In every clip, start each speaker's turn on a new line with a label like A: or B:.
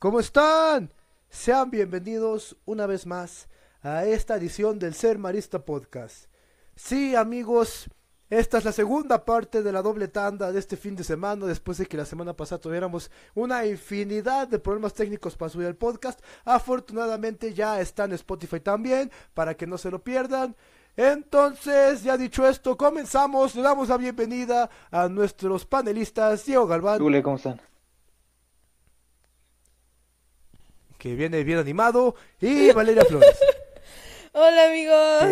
A: ¿Cómo están? Sean bienvenidos una vez más a esta edición del Ser Marista Podcast. Sí, amigos, esta es la segunda parte de la doble tanda de este fin de semana, después de que la semana pasada tuviéramos una infinidad de problemas técnicos para subir el podcast. Afortunadamente ya está en Spotify también, para que no se lo pierdan. Entonces, ya dicho esto, comenzamos. Le damos la bienvenida a nuestros panelistas, Diego Galván.
B: ¿cómo están?
A: Que viene bien animado. Y Valeria Flores.
C: Hola, amigos.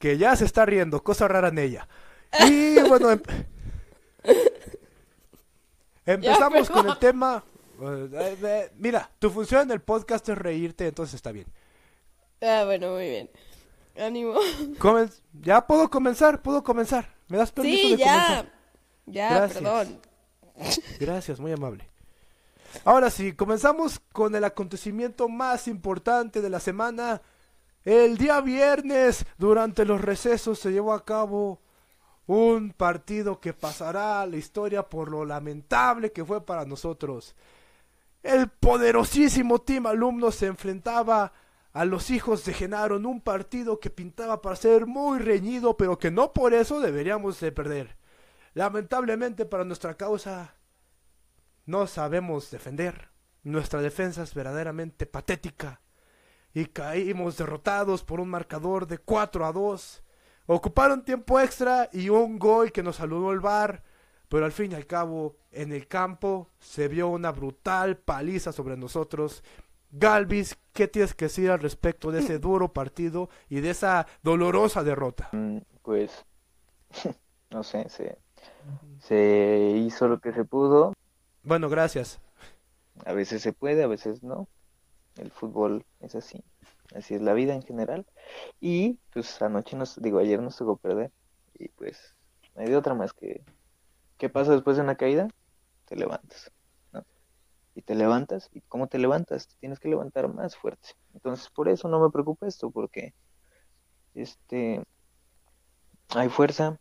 A: Que, que ya se está riendo, cosa rara en ella. Y bueno, em- empezamos
C: Ya,
A: con el tema. eh, mira, tu función en el podcast es reírte, entonces está bien.
C: Ah, bueno, muy bien. Ánimo.
A: Comen- ya puedo comenzar, puedo comenzar. ¿Me das permiso
C: Sí,
A: de
C: ya.
A: comenzar?
C: Ya,
A: Gracias.
C: perdón.
A: Gracias, muy amable. Ahora sí, comenzamos con el acontecimiento más importante de la semana. El día viernes, durante los recesos, se llevó a cabo un partido que pasará a la historia por lo lamentable que fue para nosotros. El poderosísimo Team Alumno se enfrentaba a los hijos de Genaro en un partido que pintaba para ser muy reñido, pero que no por eso deberíamos de perder. Lamentablemente para nuestra causa no sabemos defender. Nuestra defensa es verdaderamente patética. Y caímos derrotados por un marcador de 4 a 2. Ocuparon tiempo extra y un gol que nos saludó el bar. Pero al fin y al cabo, en el campo se vio una brutal paliza sobre nosotros. Galvis, ¿qué tienes que decir al respecto de ese duro partido y de esa dolorosa derrota?
B: Mm, Pues, no sé, se, se hizo lo que se pudo.
A: Bueno, gracias.
B: A veces se puede, a veces no. El fútbol es así. Así es la vida en general. Y pues anoche nos, digo, ayer nos tocó perder. Y pues, no hay de otra más que, ¿qué pasa después de una caída? Te levantas, ¿no? Y te levantas, ¿y cómo te levantas? Te tienes que levantar más fuerte. Entonces, por eso no me preocupa esto, porque este hay fuerza,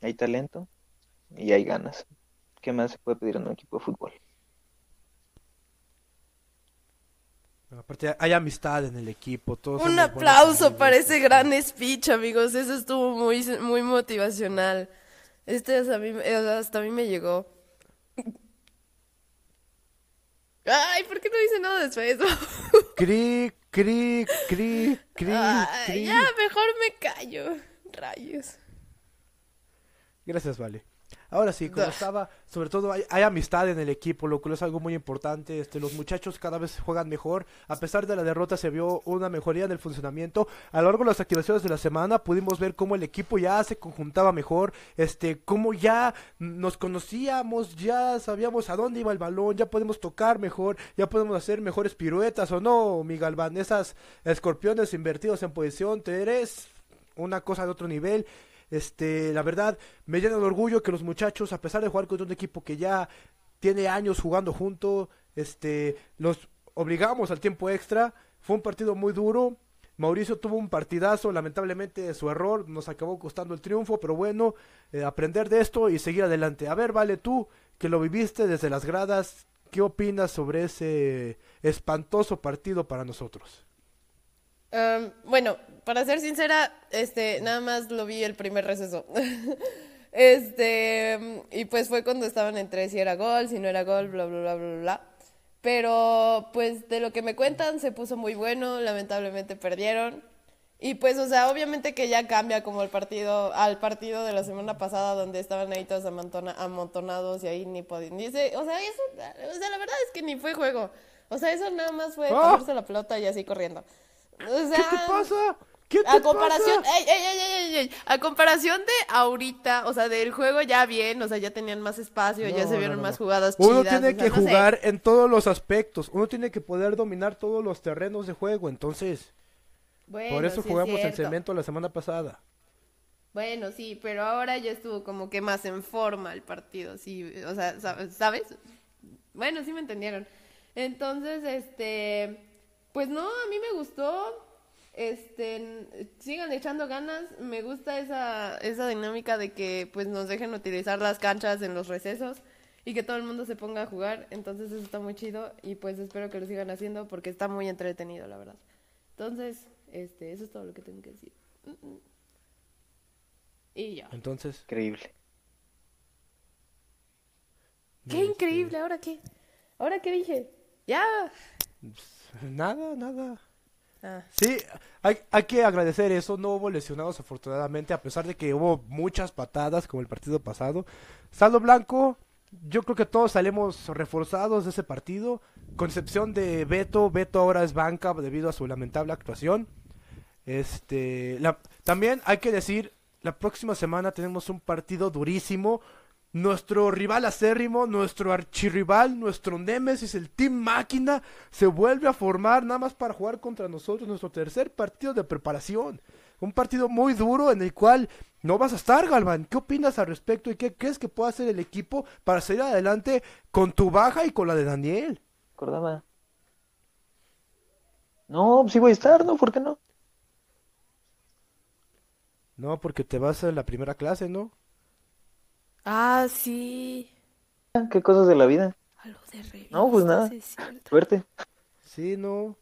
B: hay talento y hay ganas. ¿Qué más se puede pedir en un equipo de fútbol?
A: Aparte, hay amistad en el equipo. Todos
C: Un aplauso para ese gran speech, amigos. Eso estuvo muy, muy motivacional. Este hasta a mí, hasta a mí me llegó. Ay, ¿por qué no dice nada después?
A: Cri, cri, cri, cri, cri.
C: ya, mejor me callo. Rayos.
A: Gracias, Vale. Ahora sí, como estaba, sobre todo hay, hay amistad en el equipo, lo cual es algo muy importante. Este, los muchachos cada vez juegan mejor. A pesar de la derrota, se vio una mejoría en el funcionamiento. A lo largo de las activaciones de la semana pudimos ver cómo el equipo ya se conjuntaba mejor, este, cómo ya nos conocíamos, ya sabíamos a dónde iba el balón, ya podemos tocar mejor, ya podemos hacer mejores piruetas o no, mi Galván. Esas escorpiones invertidos en posición, te eres una cosa de otro nivel. Este, la verdad, me llena de orgullo que los muchachos, a pesar de jugar contra un equipo que ya tiene años jugando junto, este, los obligamos al tiempo extra. Fue un partido muy duro. Mauricio tuvo un partidazo, lamentablemente su error nos acabó costando el triunfo, pero bueno, eh, aprender de esto y seguir adelante. A ver, vale, tú que lo viviste desde las gradas, ¿qué opinas sobre ese espantoso partido para nosotros?
C: Um, bueno, para ser sincera, este, nada más lo vi el primer receso. Este, y pues fue cuando estaban entre si era gol, si no era gol, bla, bla, bla, bla, bla. Pero, pues, de lo que me cuentan, se puso muy bueno, lamentablemente perdieron. Y pues, o sea, obviamente que ya cambia como el partido, al partido de la semana pasada, donde estaban ahí todos amontona- amontonados y ahí ni podían. Dice, o sea, eso, o sea, la verdad es que ni fue juego. O sea, eso nada más fue pasarse la pelota y así corriendo. O sea,
A: ¿Qué te pasa? ¿Qué te
C: a comparación,
A: pasa?
C: ey, ey, ey, ey, ey, a comparación de ahorita, o sea, del juego ya bien, o sea, ya tenían más espacio, ya se vieron
A: no,
C: más jugadas
A: Uno
C: chidas,
A: tiene
C: o sea,
A: que
C: sé.
A: jugar en todos los aspectos. Uno tiene que poder dominar todos los terrenos de juego. Entonces,
C: Bueno,
A: por eso
C: sí es
A: jugamos en
C: cierto.
A: cemento la semana pasada.
C: Bueno, sí, pero ahora ya estuvo como que más en forma el partido, sí, o sea, sa- ¿sabes? Bueno, sí me entendieron. Entonces, este, pues no, a mí me gustó, este, sigan echando ganas, me gusta esa, esa dinámica de que pues nos dejen utilizar las canchas en los recesos y que todo el mundo se ponga a jugar. Entonces eso está muy chido y pues espero que lo sigan haciendo porque está muy entretenido, la verdad. Entonces, este, eso es todo lo que tengo que decir. Mm, mm. Y ya.
A: Entonces,
B: Increíble.
C: Qué increíble, ¿ahora qué? ¿Ahora qué dije? Ya.
A: Nada, nada.
C: Ah.
A: Sí, hay, hay que agradecer eso. No hubo lesionados afortunadamente, a pesar de que hubo muchas patadas como el partido pasado. Saldo Blanco, yo creo que todos salimos reforzados de ese partido. Con excepción de Beto, Beto ahora es banca debido a su lamentable actuación. Este, la- también hay que decir, la próxima semana tenemos un partido durísimo. Nuestro rival acérrimo, nuestro archirrival, nuestro némesis, el Team Máquina, se vuelve a formar nada más para jugar contra nosotros nuestro tercer partido de preparación. Un partido muy duro en el cual no vas a estar, Galván. ¿Qué opinas al respecto y qué crees que puede hacer el equipo para salir adelante con tu baja y con la de Daniel?
B: Acordaba. No, pues sí voy a estar, ¿no? ¿Por qué no?
A: No, porque te vas a la primera clase, ¿no?
C: Ah, sí.
B: ¿Qué cosas de la vida?
C: A lo de revistas,
B: No, pues nada.
C: es cierto.
B: Suerte.
A: Sí, no.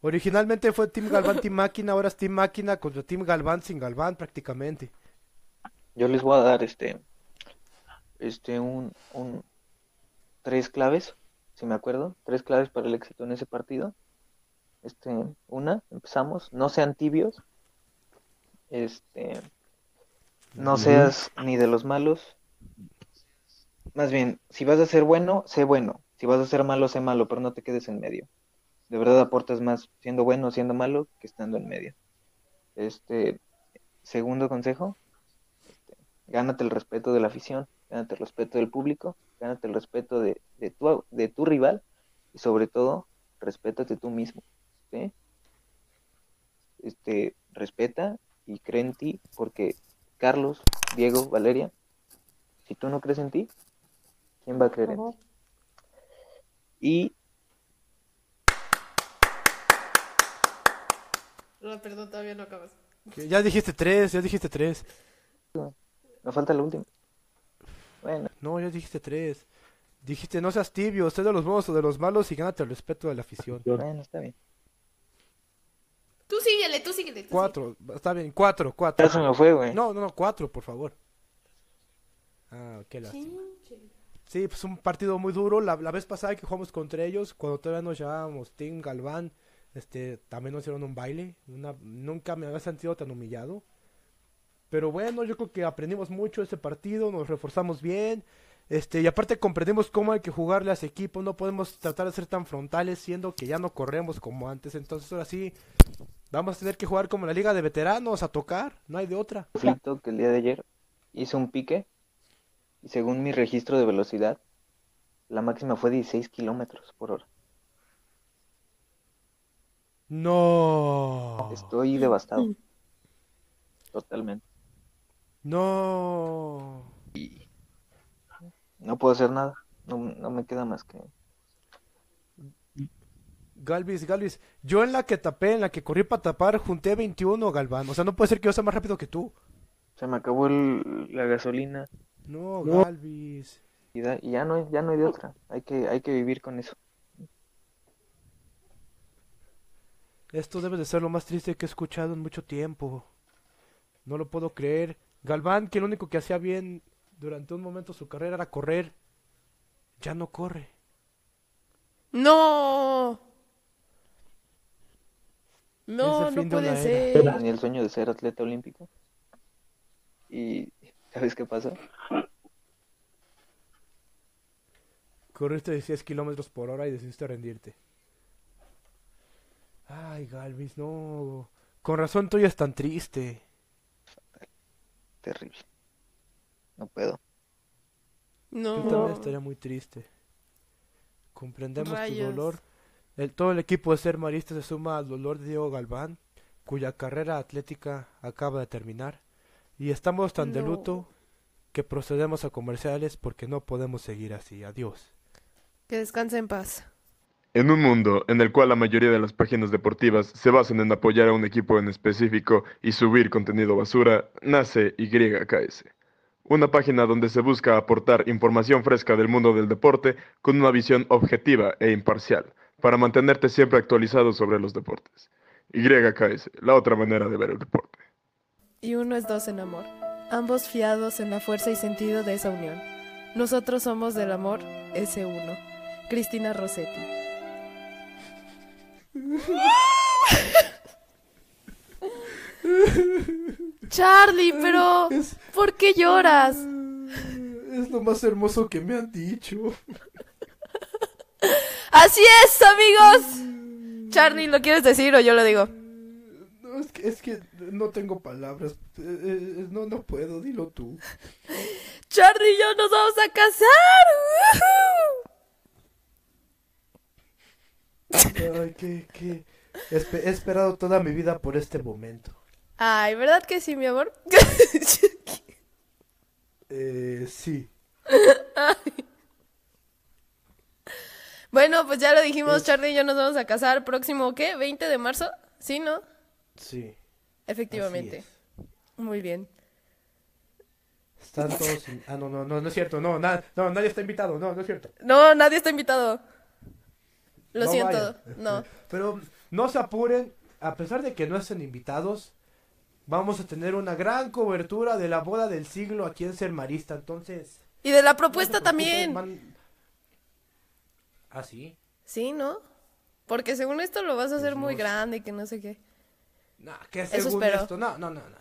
A: Originalmente fue Team Galván, Team Máquina, ahora es Team Máquina contra Team Galván sin Galván prácticamente.
B: Yo les voy a dar este, este, un, un, tres claves, si me acuerdo, tres claves para el éxito en ese partido. Este, una, empezamos, no sean tibios, este, no seas ni de los malos. Más bien, si vas a ser bueno, sé bueno. Si vas a ser malo, sé malo, pero no te quedes en medio. De verdad aportas más siendo bueno o siendo malo que estando en medio. Este, segundo consejo, gánate el respeto de la afición, gánate el respeto del público, gánate el respeto de, de tu, de tu rival y sobre todo, respétate tú mismo. ¿sí? Este, respeta y cree en ti porque Carlos, Diego, Valeria, si tú no crees en ti, ¿quién va a creer en ti? Y
C: No, perdón, todavía no acabas.
A: Ya dijiste tres, ya dijiste tres.
B: me falta la última. Bueno,
A: No, ya dijiste tres. Dijiste no seas tibio, sé de los buenos o de los malos y gánate el respeto de la afición.
B: bueno, está bien.
C: Tú síguele, tú síguele. tú
A: Cuatro, está bien, cuatro, cuatro.
B: Ya se me fue, güey.
A: No, no, no, cuatro, por favor. Ah, qué lástima.
C: síguele.
A: Sí, pues un partido muy duro. La, vez pasada que jugamos contra ellos, cuando todavía nos llamábamos Team Galván, este, también nos hicieron un baile. Una, nunca me había sentido tan humillado. Pero bueno, yo creo que aprendimos mucho ese partido, nos reforzamos bien. Este, y aparte comprendimos cómo hay que jugarle a ese equipo. No podemos tratar de ser tan frontales, siendo que ya no corremos como antes. Entonces ahora sí, vamos a tener que jugar como la liga de veteranos, a tocar. No hay de otra.
B: conflicto que el día de ayer hice un pique y según mi registro de velocidad, la máxima fue 16 kilómetros por hora.
A: No.
B: Estoy devastado. Totalmente.
A: No.
B: No puedo hacer nada. No, no me queda más que...
A: Galvis, Galvis, yo en la que tapé, en la que corrí para tapar, junté 21, Galván. O sea, no puede ser que yo sea más rápido que tú.
B: Se me acabó el- la gasolina
A: No, Galvis.
B: y, da- y ya no hay, ya no hay de otra. Hay que, hay que vivir con eso.
A: Esto debe de ser lo más triste que he escuchado en mucho tiempo. No lo puedo creer. Galván, que lo único que hacía bien durante un momento de su carrera era correr, ya no corre.
C: No. No, no puede
A: era.
C: ser.
B: Tenía el sueño de ser atleta olímpico. Y ¿sabes qué pasó?
A: Corriste 16 kilómetros por hora y decidiste rendirte. Ay, Galvis, no. Con razón tú ya es tan triste.
B: Terrible. No puedo.
A: Yo
C: No.
A: también estaría muy triste. Comprendemos tu dolor. El, todo el equipo de Ser Marista se suma al dolor de Diego Galván, cuya carrera atlética acaba de terminar. Y estamos tan de luto que procedemos a comerciales porque no podemos seguir así. Adiós.
C: Que descanse en paz.
D: En un mundo en el cual la mayoría de las páginas deportivas se basan en apoyar a un equipo en específico y subir contenido basura, nace YKS, una página donde se busca aportar información fresca del mundo del deporte con una visión objetiva e imparcial, para mantenerte siempre actualizado sobre los deportes. YKS, la otra manera de ver el deporte.
C: Y uno es dos en amor, ambos fiados en la fuerza y sentido de esa unión. Nosotros somos del amor, ese uno. Cristina Rossetti. Charlie, pero
A: Es-
C: ¿por qué lloras?
A: Es lo más hermoso que me han dicho.
C: Así es, amigos. Charlie, ¿lo quieres decir o yo lo digo?
A: Es que, es que no tengo palabras. Eh, eh, no, no puedo, dilo tú.
C: Charlie y yo nos vamos a casar.
A: Ay, que... espe- he esperado toda mi vida por este momento.
C: Ay, ¿verdad que sí, mi amor?
A: Eh, sí.
C: bueno, pues ya lo dijimos,
A: Es-
C: Charlie y yo nos vamos a casar próximo, ¿qué? ¿20 de marzo? Sí, ¿no?
A: Sí.
C: Efectivamente. Muy bien.
A: es. Están todos... in- Ah, no, no, no, no es cierto. No, na- no, nadie está invitado. No, no es cierto.
C: No, nadie está invitado. Lo
A: No
C: siento,
A: vayan.
C: no.
A: Pero no se apuren, a pesar de que no estén invitados, vamos a tener una gran cobertura de la boda del siglo aquí en Ser Marista, entonces...
C: Y de la propuesta también.
A: van- ¿Ah, sí?
C: Sí, ¿no? Porque según esto lo vas a hacer muy grande y que no sé qué.
A: No, que
C: Eso
A: según
C: espero.
A: esto, no, no, no, no.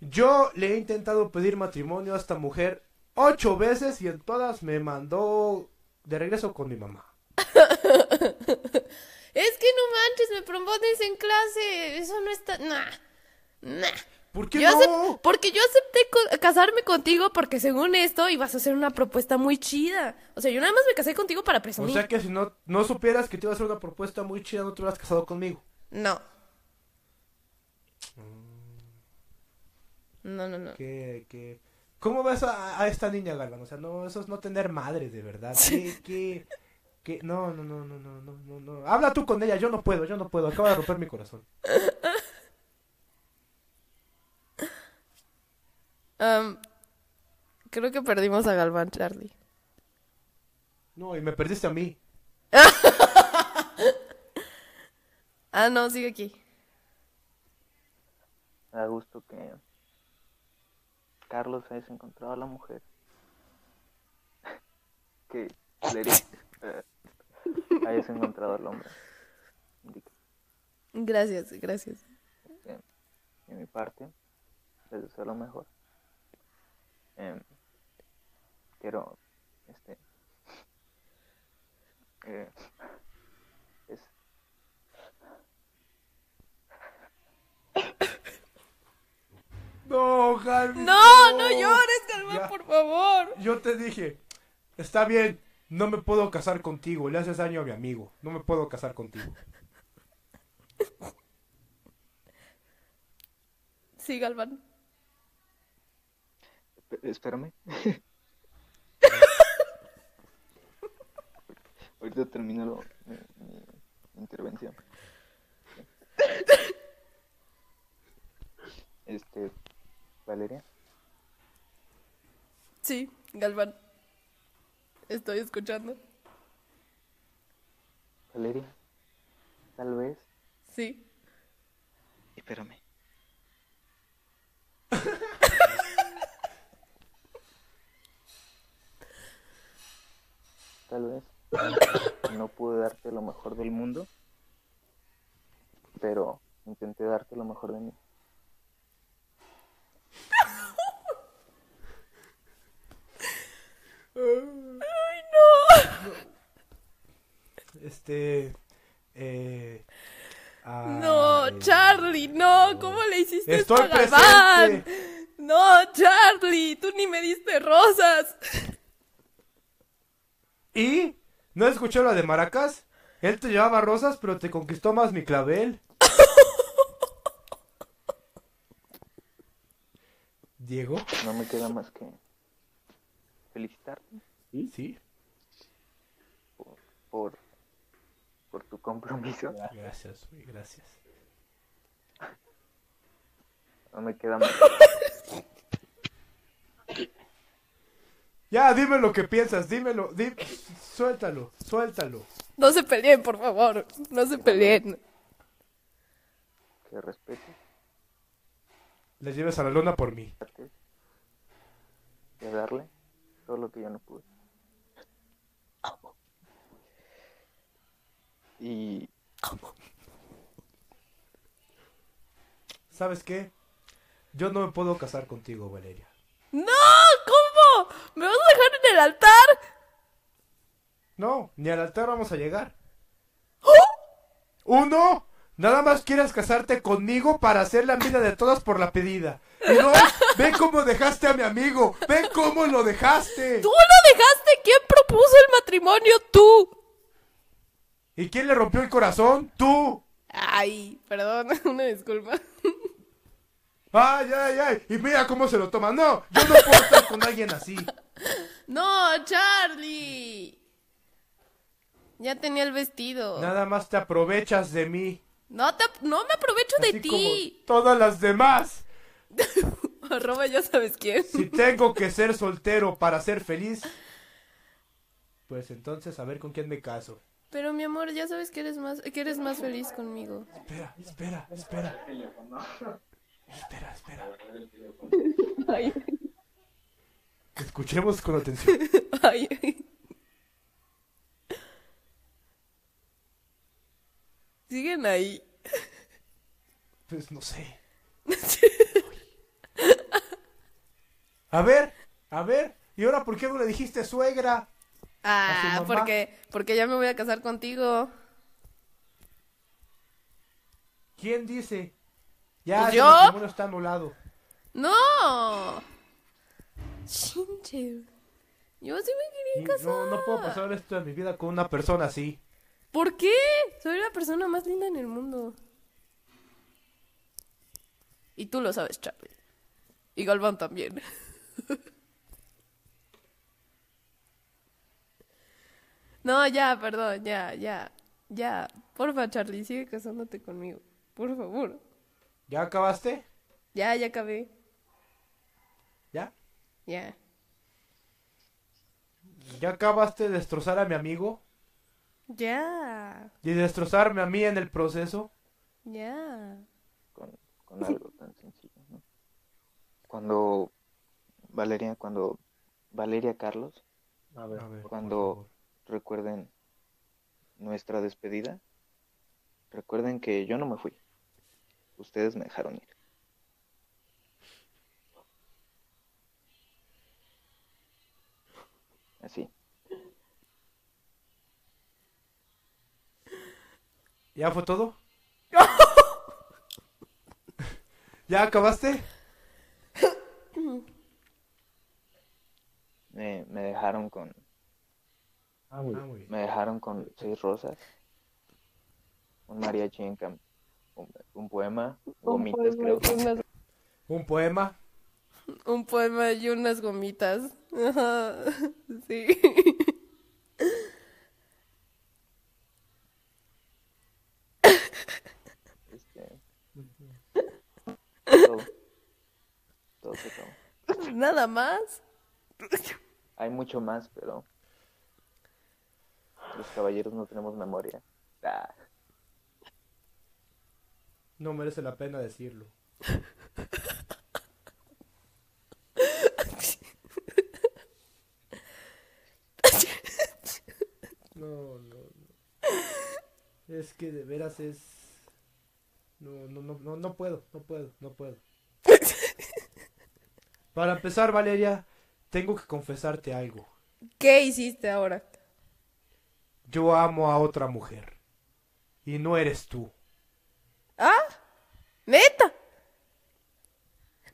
A: Yo le he intentado pedir matrimonio a esta mujer ocho veces y en todas me mandó de regreso con mi mamá.
C: Es que no manches, me propones en clase. Eso no está. Nah. Nah.
A: ¿Por qué
C: Yo
A: no?
C: acep- porque yo acepté co- casarme contigo porque según esto ibas a hacer una propuesta muy chida. O sea, yo nada más me casé contigo para
A: O
C: presumir.
A: sea que si no, no supieras que te iba a hacer una propuesta muy chida, no te hubieras casado conmigo.
C: No. No, no, no.
A: que, que... ¿Cómo ves a, a esta niña, Galvan? O sea, no, eso es no tener madre, de verdad. ¿Qué, qué, qué? No, no, no, no, no, no, no, no. Habla tú con ella, yo no puedo, yo no puedo. Acaba de romper mi corazón.
C: Am, creo que perdimos a Galván, Charlie.
A: No, y me perdiste a mí.
C: Ah, no, sigue aquí.
B: Da gusto que Carlos hayas encontrado a la mujer. que Valeria eh, hayas encontrado al hombre. Indica.
C: Gracias, gracias.
B: De mi parte, les deseo lo mejor. Em, quiero, este, eh, es,
A: No, Galvan.
C: No, no llores, Galván, por favor.
A: Yo te dije, está bien, no me puedo casar contigo, le haces daño a mi amigo. No me puedo casar contigo.
C: Sí, Galván.
B: Esp- Espérame. Ahorita termino lo- mi, mi intervención. Este, Valeria,
C: Sí, Galván. Estoy escuchando.
B: Valeria, tal vez.
C: Sí.
B: Espérame. Tal vez no pude darte lo mejor del mundo, pero intenté darte lo mejor de mí.
C: Ay, no.
A: Este... Eh... ah,
C: No, Charlie, no. ¿Cómo le hiciste
A: Estoy
C: esto a Galván?
A: presente.
C: No, Charlie, tú ni me diste rosas.
A: ¿Y? ¿No escuchó la de Maracas? Él te llevaba rosas, pero te conquistó más mi clavel. Diego,
B: No me queda más que felicitarte
A: sí,
B: por, por, por tu compromiso.
A: gracias, güey, gracias.
B: No me queda más
A: Ya, dime lo que piensas, dímelo, di- suéltalo, suéltalo.
C: No se peleen, por favor. No se peleen.
B: Que respete,
A: Le lleves a la luna por mí.
B: de darle todo lo que yo no pude. Y
A: ¿Sabes qué? Yo no me puedo casar contigo, Valeria.
C: ¡No! ¿Cómo? ¿Me vas a dejar en el altar?
A: No, ni al altar vamos a llegar. Uno, nada más quieres casarte conmigo para hacer la vida de todas por la pedida. Y ve cómo dejaste a mi amigo, ve cómo lo dejaste.
C: ¡Tú lo dejaste! ¿Quién propuso el matrimonio? ¡Tú!
A: ¿Y quién le rompió el corazón? Tú.
C: Ay, perdón, una disculpa.
A: Ay, ay, ay. Y mira cómo se lo toma. No, yo no puedo estar con alguien así.
C: ¡No, Charlie! Ya tenía el vestido.
A: Nada más te aprovechas de mí.
C: No, te, no me aprovecho de ti.
A: como todas las demás.
C: Arroba ya sabes quién.
A: Si tengo que ser soltero para ser feliz, pues entonces a ver con quién me caso.
C: Pero mi amor, ya sabes que eres más, que eres más feliz conmigo.
A: Espera, espera, espera. Espera, espera.
C: Ay,
A: Escuchemos con atención.
C: ay. Siguen ahí.
A: Pues no sé. A ver, a ver. ¿Y ahora por qué no le dijiste suegra?
C: Ah, porque, porque ya me voy a casar contigo.
A: ¿Quién dice? Ya,
C: Pues yo.
A: matrimonio está anulado.
C: ¡No! Chinche. Yo sí me quería casar.
A: no, no puedo pasar esto de mi vida con una persona así.
C: ¿Por qué? Soy la persona más linda en el mundo. Y tú lo sabes, Charlie. Y Galván también. no, ya, perdón, ya, ya, ya. Porfa, Charlie, sigue casándote conmigo. Por favor.
A: ¿Ya acabaste?
C: Ya, ya acabé.
A: ¿Ya?
C: Ya.
A: ¿Ya acabaste de destrozar a mi amigo?
C: Ya.
A: ¿Y destrozarme a mí en el proceso?
C: Ya.
B: con, con algo tan sencillo, ¿no? Cuando Valeria, cuando Valeria Carlos,
A: A ver, por
B: Cuando- recuerden nuestra despedida, recuerden que yo no me fui, ustedes me dejaron ir. Así.
A: ¿Ya fue todo? ¿Ya acabaste?
B: Me, me dejaron con,
A: Ah, muy bien.
B: me dejaron con seis rosas, un mariachi en cam, un, un poema, gomitas creo.
C: Unas-
A: Un poema.
C: Un poema y unas gomitas. Sí.
B: Este, todo, todo se acabó.
C: Nada más.
B: Hay mucho más, pero los caballeros no tenemos memoria. Ah,
A: No merece la pena decirlo. No, no, no. Es que de veras es... No, no, no, no, no puedo, no puedo, no puedo. Para empezar, Valeria, tengo que confesarte algo.
C: ¿Qué hiciste ahora?
A: Yo amo a otra mujer. Y no eres tú.
C: ¿Ah? ¿Neta?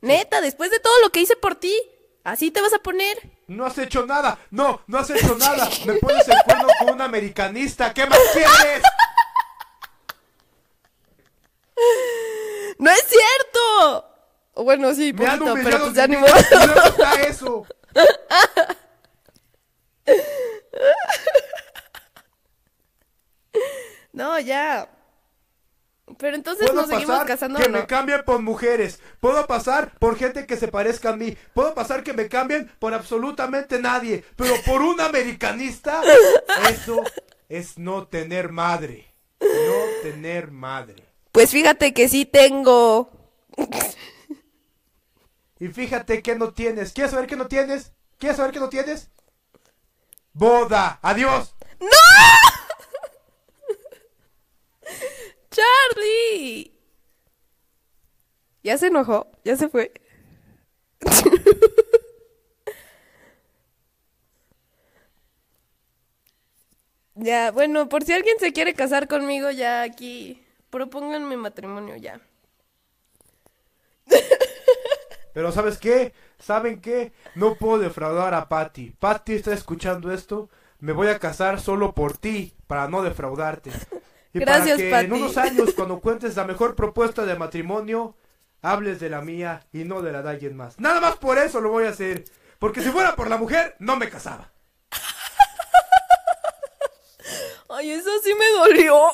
C: ¿Neta? Después de todo lo que hice por ti, ¿así te vas a poner?
A: No has hecho nada. No, no has hecho nada. Me pones el cuerno con un americanista. ¿Qué más quieres?
C: ¡No es cierto! Bueno, sí, poquito, pero pues ya ni
A: sin
C: modo.
A: mí. ¿Y dónde está eso?
C: No, ya. Pero entonces
A: Puedo
C: nos seguimos
A: pasar
C: casando
A: que
C: no.
A: me cambien por mujeres. Puedo pasar por gente que se parezca a mí. Puedo pasar que me cambien por absolutamente nadie. Pero por un americanista, eso es no tener madre. No tener madre.
C: Pues fíjate que sí tengo.
A: Y fíjate que no tienes. ¿Quieres saber qué no tienes? ¿Quieres saber qué no tienes? Boda. Adiós.
C: ¡Charlie! ¿Ya se enojó? ¿Ya se fue? ya, bueno, por si alguien se quiere casar conmigo, ya aquí propónganme matrimonio ya.
A: Pero ¿sabes qué? ¿Saben qué? No puedo defraudar a Patty. Patty está escuchando esto. Me voy a casar solo por ti, para no defraudarte. Y
C: Gracias,
A: para que
C: Patty.
A: en unos años, cuando cuentes la mejor propuesta de matrimonio, hables de la mía y no de la de alguien más. Nada más por eso lo voy a hacer. Porque si fuera por la mujer, no me casaba.
C: Ay, eso sí me dolió.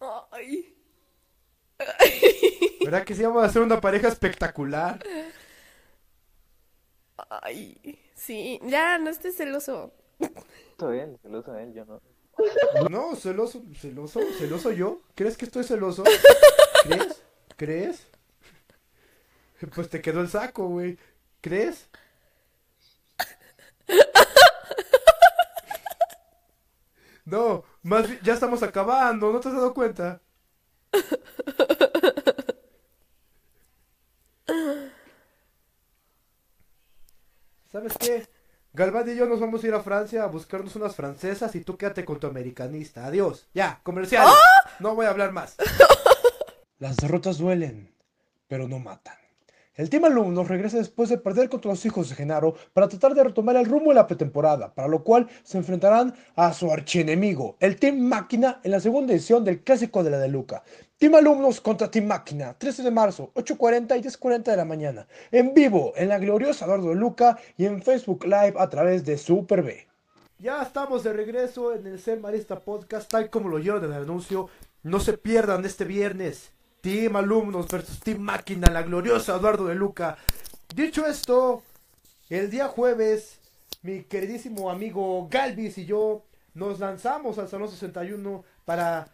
C: Ay.
A: ¿Verdad que sí vamos a hacer una pareja espectacular?
C: Ay, sí, ya, no estés celoso.
B: Celoso él, celoso él, yo no.
A: No, celoso, celoso, celoso yo. ¿Crees que estoy celoso? ¿Crees? ¿Crees? Pues te quedó el saco, güey. ¿Crees? No, más bien, ya estamos acabando, ¿no te has dado cuenta? ¿Sabes qué? Galván y yo nos vamos a ir a Francia a buscarnos unas francesas y tú quédate con tu americanista. Adiós. Ya, comercial. No voy a hablar más. Las derrotas duelen, pero no matan. El Team Alumnos regresa después de perder contra los hijos de Genaro para tratar de retomar el rumbo de la pretemporada, para lo cual se enfrentarán a su archienemigo, el Team Máquina, en la segunda edición del Clásico de la de Luca. Team Alumnos contra Team Máquina, 13 de marzo, 8.40 y 10.40 de la mañana, en vivo en la gloriosa Eduardo de Luca y en Facebook Live a través de Super B. Ya estamos de regreso en el Ser Marista Podcast, tal como lo oyeron en el anuncio. No se pierdan este viernes. Team Alumnos versus Team Máquina, la gloriosa Eduardo de Luca. Dicho esto, el día jueves, mi queridísimo amigo Galvis y yo nos lanzamos al Salón 61 para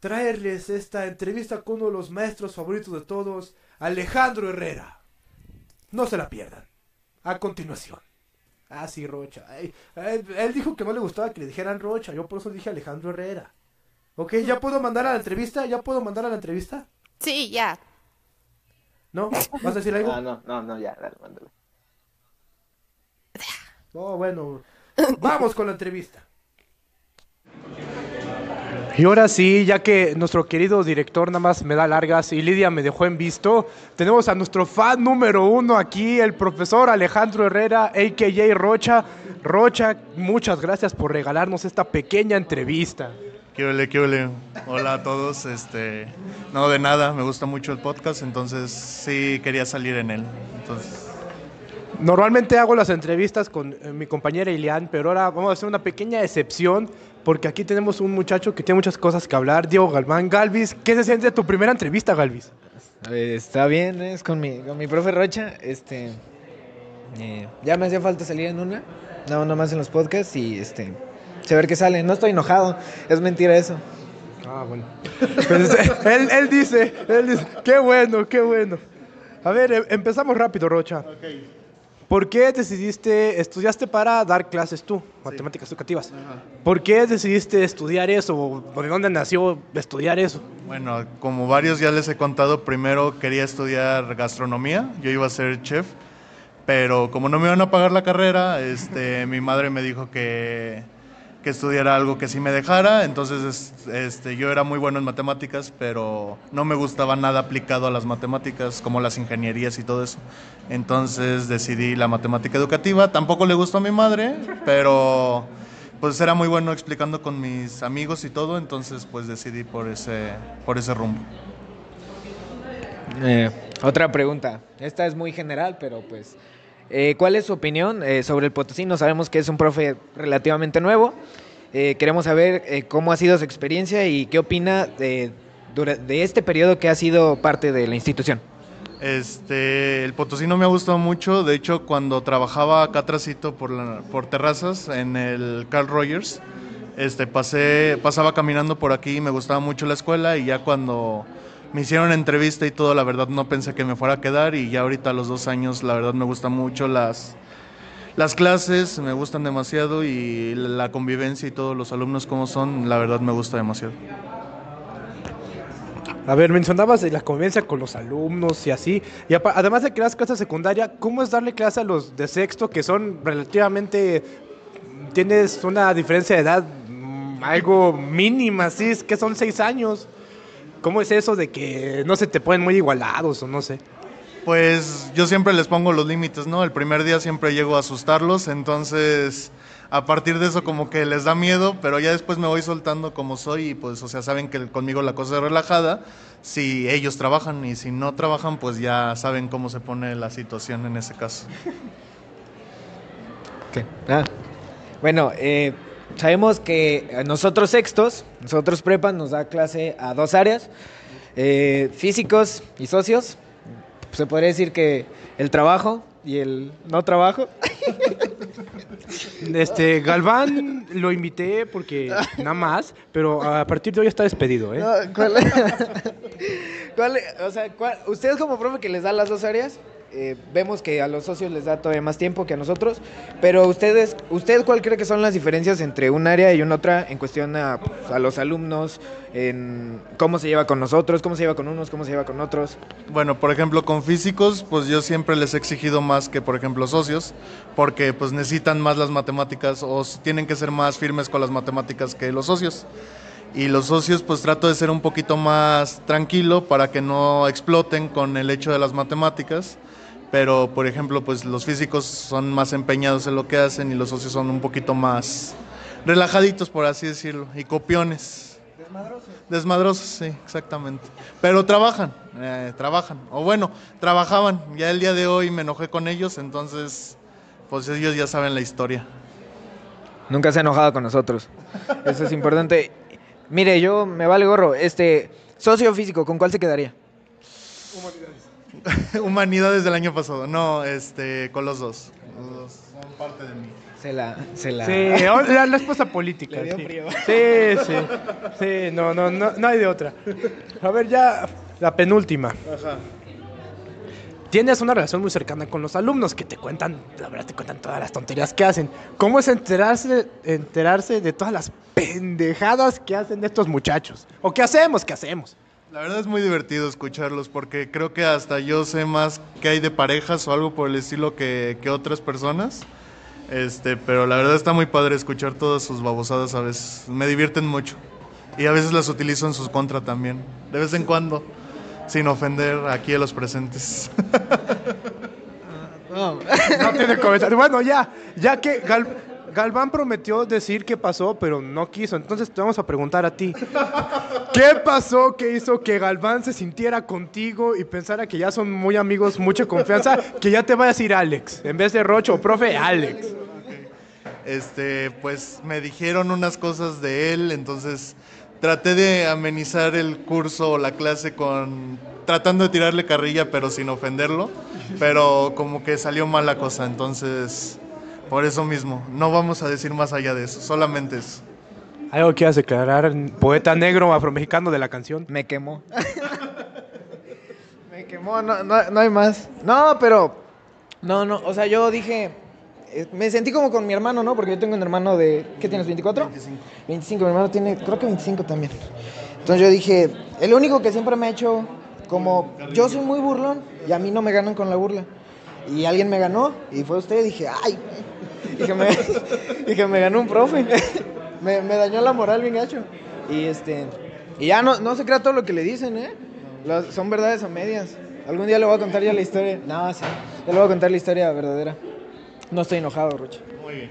A: traerles esta entrevista con uno de los maestros favoritos de todos, Alejandro Herrera. No se la pierdan. A continuación. Ah, sí, Rocha. Él, él dijo que no le gustaba que le dijeran Rocha. Yo por eso dije Alejandro Herrera. Ok, ¿ya puedo mandar a la entrevista? ¿Ya puedo mandar a la entrevista?
C: Sí, ya.
A: ¿No? ¿Vas a decir algo?
B: Ah, no, no, no, ya, dale, mándale.
A: Oh, bueno. Vamos con la entrevista. Y ahora sí, ya que nuestro querido director nada más me da largas y Lidia me dejó en visto, tenemos a nuestro fan número uno aquí, el profesor Alejandro Herrera, a.k.a. Rocha. Rocha, muchas gracias por regalarnos esta pequeña entrevista.
E: ¿Qué ole, qué ole? Hola a todos. Este, no, de nada, me gusta mucho el podcast, entonces sí quería salir en él. Entonces,
A: Normalmente hago las entrevistas con eh, mi compañera Ilian, pero ahora vamos a hacer una pequeña excepción porque aquí tenemos un muchacho que tiene muchas cosas que hablar, Diego Galván. Galvis, ¿qué se siente de tu primera entrevista, Galvis?
F: Está bien, es con mi, con mi profe Rocha. Este, eh, ya me hacía falta salir en una, no, nomás en los podcasts y este, saber qué sale. No estoy enojado, es mentira eso.
A: Ah, bueno. Pues, eh, él, él dice, él dice, qué bueno, qué bueno. A ver, em- empezamos rápido, Rocha. ¿Por qué decidiste, estudiaste para dar clases tú, matemáticas educativas? ¿Por qué decidiste estudiar eso? ¿O de dónde nació estudiar eso?
E: bueno, como varios ya les he contado, primero quería estudiar gastronomía, yo iba a ser chef, pero como no me iban a pagar la carrera, este, mi madre me dijo que, que estudiara algo que sí me dejara, entonces es- este, yo era muy bueno en matemáticas, pero no me gustaba nada aplicado a las matemáticas, como las ingenierías y todo eso. Entonces decidí la matemática educativa, tampoco le gustó a mi madre, pero pues era muy bueno explicando con mis amigos y todo, entonces pues decidí por ese, por ese rumbo.
F: Eh, otra pregunta, esta es muy general, pero pues, eh, ¿cuál es su opinión eh, sobre el Potosino? Sabemos que es un profe relativamente nuevo. Eh, queremos saber cómo ha sido su experiencia y qué opina de, este periodo que ha sido parte de la institución.
E: Este, el potosino me ha gustado mucho. De hecho, cuando trabajaba acá atrásito por, por terrazas en el Carl Rogers, este, pasé, pasaba caminando por aquí y me gustaba mucho la escuela. Y ya cuando me hicieron entrevista y todo, la verdad no pensé que me fuera a quedar. Y ya ahorita a los dos años, la verdad me gustan mucho las, las clases, me gustan demasiado. Y la convivencia y todos los alumnos como son, la verdad me gusta demasiado.
A: A ver, mencionabas de la convivencia con los alumnos y así. Y además de que das secundaria, ¿cómo es darle clase a los de sexto que son relativamente... Tienes una diferencia de edad mm, algo mínima, sí, es que son seis años. ¿Cómo es eso de que no se te ponen muy igualados o no sé?
E: Pues yo siempre les pongo los límites, ¿no? El primer día siempre llego a asustarlos, entonces a partir de eso como que les da miedo, pero ya después me voy soltando como soy y pues, o sea, saben que conmigo la cosa es relajada. Si ellos trabajan y si no trabajan, pues ya saben cómo se pone la situación en ese caso.
F: ¿Qué? Ah. Bueno, eh, sabemos que a nosotros sextos, nosotros prepa, nos da clase a dos áreas, eh, físicos y socios. Se podría decir que el trabajo y el no trabajo.
A: Este, Galván lo invité porque nada más, pero a partir de hoy está despedido, ¿eh?
F: No, ¿cuál- cuál- o sea, cuál- ustedes como profe que les da las dos áreas, eh, vemos que a los socios les da todavía más tiempo que a nosotros, pero ustedes, ¿usted cuál cree que son las diferencias entre un área y una otra en cuestión a, pues, a los alumnos, en cómo se lleva con nosotros, cómo se lleva con unos, cómo se lleva con otros?
E: Bueno, por ejemplo, con físicos, pues yo siempre les he exigido más que, por ejemplo, socios, porque pues necesitan más las matemáticas o tienen que ser más firmes con las matemáticas que los socios. Y los socios, pues trato de ser un poquito más tranquilo para que no exploten con el hecho de las matemáticas. Pero, por ejemplo, pues los físicos son más empeñados en lo que hacen y los socios son un poquito más relajaditos, por así decirlo, y copiones. Desmadrosos, sí, exactamente. Pero trabajan, eh, trabajan. O bueno, trabajaban. Ya el día de hoy me enojé con ellos, entonces, pues ellos ya saben la historia.
F: Nunca se ha enojado con nosotros. Eso es importante. Mire, yo me vale gorro. Este, socio físico, ¿con cuál se quedaría?
E: Humanidades del año pasado. No, este, con los dos. Los dos son parte de mí.
F: Se la, se la.
A: Sí, la, la esposa política.
F: Le dio
A: sí.
F: frío.
A: Sí, sí. Sí, no, no, no, no hay de otra. A ver, ya la penúltima.
E: Ajá.
A: Tienes una relación muy cercana con los alumnos que te cuentan, la verdad te cuentan todas las tonterías que hacen. ¿Cómo es enterarse, enterarse de todas las pendejadas que hacen estos muchachos? ¿O qué hacemos? ¿Qué hacemos?
E: La verdad es muy divertido escucharlos porque creo que hasta yo sé más que hay de parejas o algo por el estilo que, que otras personas. Este, pero la verdad está muy padre escuchar todas sus babosadas a veces. Me divierten mucho. Y a veces las utilizo en sus contra también. De vez en cuando. Sin ofender aquí a los presentes.
F: No.
A: No tiene comentario. Bueno, ya, ya que Gal- Galván prometió decir qué pasó, pero no quiso. Entonces te vamos a preguntar a ti. ¿Qué pasó que hizo que Galván se sintiera contigo y pensara que ya son muy amigos, mucha confianza, que ya te vaya a decir Alex, en vez de Rocho, profe, Alex?
E: Este, pues me dijeron unas cosas de él, entonces traté de amenizar el curso o la clase con tratando de tirarle carrilla pero sin ofenderlo, pero como que salió mal la cosa, entonces por eso mismo, no vamos a decir más allá de eso, solamente eso.
A: ¿Algo quieras declarar, poeta negro afromexicano de la canción?
F: Me quemó. Me quemó, no, no, no hay más. No, pero. No, no, o sea, yo dije. eh, Me sentí como con mi hermano, ¿no? Porque yo tengo un hermano de. ¿Qué tienes, 24? 25. 25, mi hermano tiene. Creo que 25 también. Entonces yo dije. El único que siempre me ha hecho. Como. Yo soy muy burlón y a mí no me ganan con la burla. Y alguien me ganó y fue usted. Y dije, ¡ay! Y que me, y que me ganó un profe. me, me dañó la moral bien gacho. Y este. Y ya no, no se crea todo lo que le dicen, ¿eh? Las- son verdades a medias. Algún día le voy a contar ya la historia. No, sí. Ya le voy a contar la historia verdadera. No estoy enojado, Rocha.
E: Muy bien.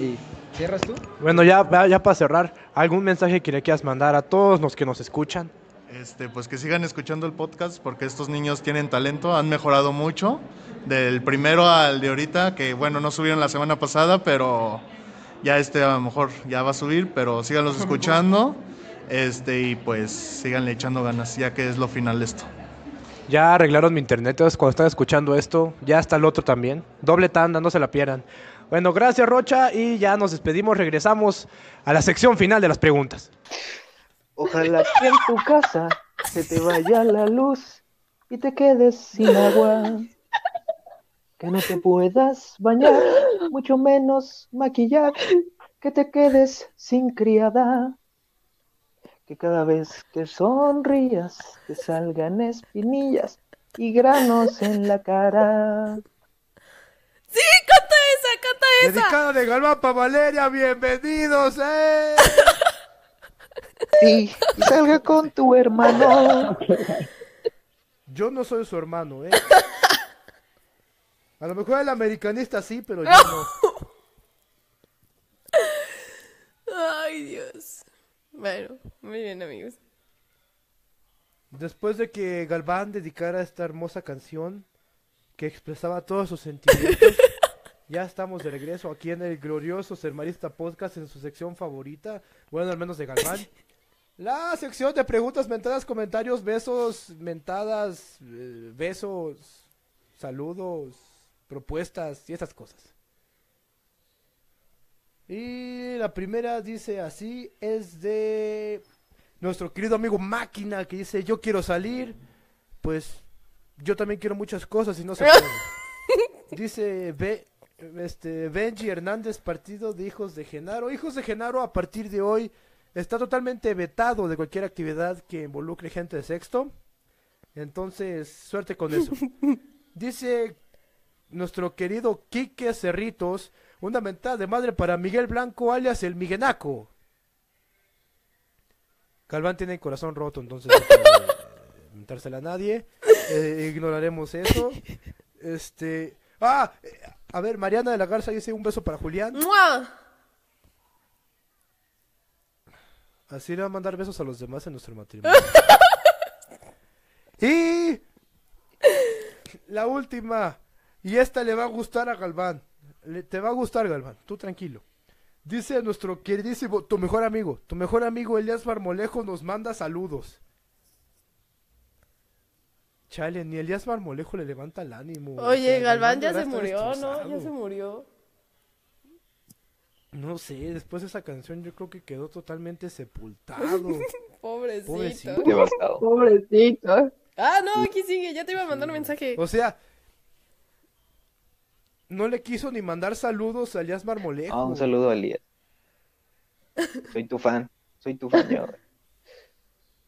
F: ¿Y cierras tú?
A: Bueno, ya, ya ya para cerrar, ¿algún mensaje que le quieras mandar a todos los que nos escuchan?
E: Este, pues que sigan escuchando el podcast porque estos niños tienen talento, han mejorado mucho del primero al de ahorita, que bueno, no subieron la semana pasada, pero Ya este a lo mejor ya va a subir, pero síganlos escuchando. Este, y pues síganle echando ganas, ya que es lo final de esto.
A: Ya arreglaron mi internet, entonces cuando están escuchando esto, ya está el otro también. Doble tanda, no se la pierdan. Bueno, gracias Rocha y ya nos despedimos, regresamos a la sección final de las preguntas.
B: Ojalá que en tu casa se te vaya la luz y te quedes sin agua. Que no te puedas bañar, mucho menos maquillar. Que te quedes sin criada. Que cada vez que sonrías te salgan espinillas y granos en la cara.
C: Sí, canta esa, canta esa.
A: Dedicada de Galván para Valeria, bienvenidos, eh.
B: Sí, y salga con tu hermano.
A: Yo no soy su hermano, eh. A lo mejor el americanista sí, pero yo no.
C: Ay, Dios. Bueno, muy bien, amigos.
A: Después de que Galván dedicara esta hermosa canción que expresaba todos sus sentimientos, ya estamos de regreso aquí en el glorioso Sermarista Podcast en su sección favorita, bueno, al menos de Galván. La sección de preguntas, mentadas, comentarios, besos, mentadas, eh, besos, saludos, propuestas y esas cosas. Y la primera dice así, es de nuestro querido amigo Máquina que dice, yo quiero salir, pues yo también quiero muchas cosas y no se puede. dice Be- este, Benji Hernández, partido de Hijos de Genaro. Hijos de Genaro a partir de hoy está totalmente vetado de cualquier actividad que involucre gente de sexto. Entonces, suerte con eso. Dice nuestro querido Quique Cerritos, una mentada de madre para Miguel Blanco, alias el Miguenaco. Calván tiene el corazón roto, entonces no puede mentársela a nadie. Eh, ignoraremos eso. Este. Ah, eh, a ver, Mariana de la Garza dice un beso para Julián.
C: ¡Mua!
A: Así le va a mandar besos a los demás en nuestro matrimonio. y la última. Y esta le va a gustar a Galván. Le- te va a gustar, Galván. Tú tranquilo. Dice nuestro queridísimo, tu mejor amigo, tu mejor amigo Elías Marmolejo nos manda saludos. Chale, ni Elías Marmolejo le levanta el ánimo. O
C: Oye,
A: sea,
C: Galván ya se murió, ¿no? Ya se murió.
A: No sé, después de esa canción yo creo que quedó totalmente sepultado.
C: Pobrecito.
A: Pobrecito.
B: Devastado.
G: Pobrecito.
C: Ah, no, aquí sigue. Ya te iba a mandar un mensaje.
A: O sea, no le quiso ni mandar saludos a Elías Marmolejo.
B: Ah, un saludo a Elías. Soy tu fan, soy tu fan yo.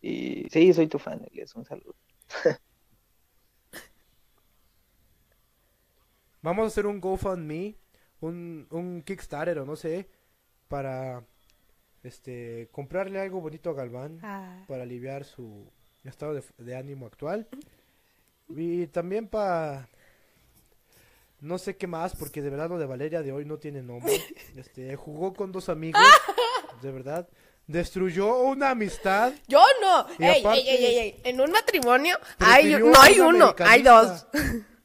B: Y sí, soy tu fan, Elías, un saludo.
A: Vamos a hacer un GoFundMe, un, un Kickstarter o no sé, para este comprarle algo bonito a Galván
C: Ah.
A: para aliviar su estado de, de ánimo actual. Y también para no sé qué más, porque de verdad lo de Valeria de hoy no tiene nombre. Este, jugó con dos amigos, de verdad. Destruyó una amistad.
C: Yo no. Ey,
A: aparte,
C: ey, ey. En un matrimonio hay, no hay uno, hay dos.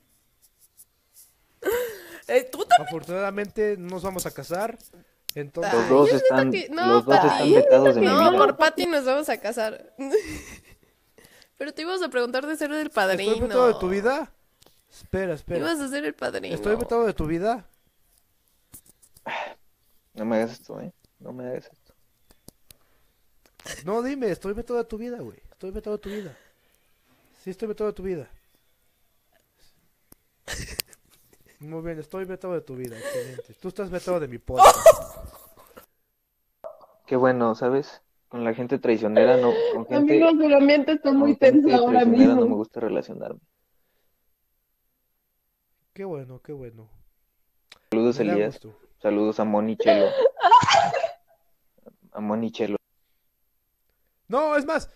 C: Eh, tú también.
A: Afortunadamente no nos vamos a casar. Entonces,
B: Los dos están,
C: que- no,
B: los dos
C: Pati,
B: están vetados de mi
C: No, por Patty nos vamos a casar. Pero te ibas a preguntar de ser el padrino.
A: ¿Estoy vetado de tu vida? Espera, espera.
C: Ibas a ser el padrino.
A: ¿Estoy vetado de tu vida?
B: No me hagas esto, eh. No me hagas esto.
A: No, dime, estoy vetado de tu vida, güey. Estoy vetado de tu vida. Sí, estoy vetado de tu vida. Muy bien, estoy vetado de tu vida. Excelente. Tú estás vetado de mi podcast.
B: Qué bueno, ¿sabes? Con la gente traicionera, no, con gente,
G: Amigos, el ambiente está muy tenso ahora
B: traicionera no me
G: mismo.
B: gusta relacionarme.
A: Qué bueno, qué bueno.
B: Saludos,
A: Me
B: Elías. Saludos a Monichelo. A Monichelo.
A: No, es más,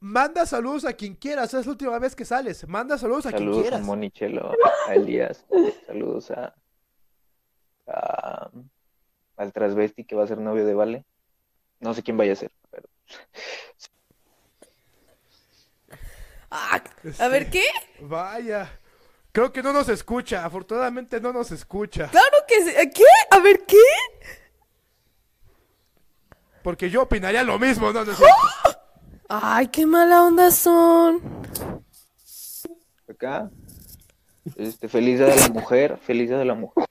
A: manda saludos a quien quieras. Es la última vez que sales. Manda saludos a quien
B: Saludos a
A: quieras.
B: Monichelo, a Elías. Saludos a, a- al transvesti que va a ser novio de Vale. No sé quién vaya a ser, pero
C: Ah, a ver, ¿qué?
A: Vaya. Creo que no nos escucha. Afortunadamente no nos escucha.
C: Claro que sí. ¿Qué? A ver, ¿qué?
A: Porque yo opinaría lo mismo, ¿no? No cierto.
C: Ay, qué mala onda son.
B: Acá. Este, feliz día de la mujer, feliz día de la mujer.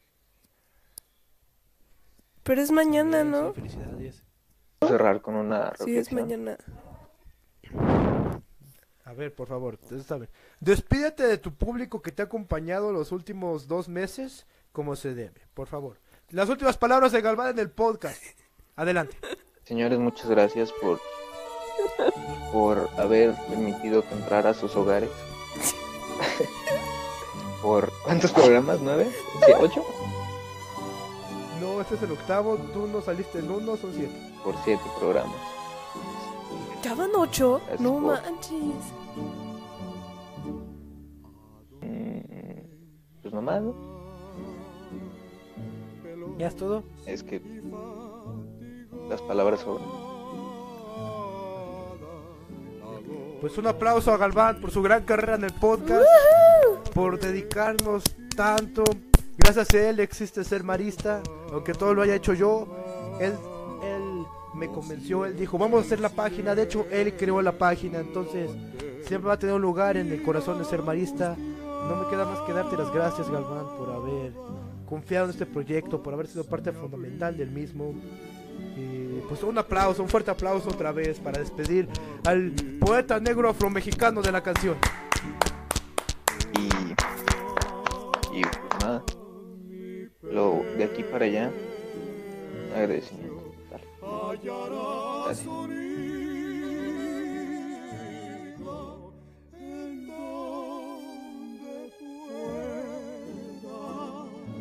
C: Pero es mañana, ¿no?
A: Sí, felicidades.
B: A cerrar con una
C: Sí, es
B: reflexión.
C: mañana.
A: A ver, por favor, ustedes saben. Despídete de tu público que te ha acompañado los últimos dos meses como se debe, por favor. Las últimas palabras de Galván en el podcast. Adelante.
B: Señores, muchas gracias por por haber permitido que entrara a sus hogares. por ¿cuántos programas? ¿Nueve? ¿Sí, ¿Ocho?
A: No, este es el octavo, tú no saliste en uno, son siete.
B: Por siete programas.
C: ¿Ya van ocho? No
B: por-
C: manches.
B: Mm, Pues nomás, ¿no?
A: ¿Ya es todo?
B: Es que las palabras sobran.
A: Pues un aplauso a Galván por su gran carrera en el podcast, por dedicarnos tanto. Gracias a él existe ser marista, aunque todo lo haya hecho yo. Él, él me convenció, él dijo, vamos a hacer la página. De hecho, él creó la página, entonces siempre va a tener un lugar en el corazón de ser marista. No me queda más que darte las gracias, Galván, por haber confiado en este proyecto, por haber sido parte fundamental del mismo. Y pues un aplauso, un fuerte aplauso otra vez para despedir al poeta negro afromexicano de la canción.
B: Y, y pues nada. Lo de aquí para allá, agradecimiento.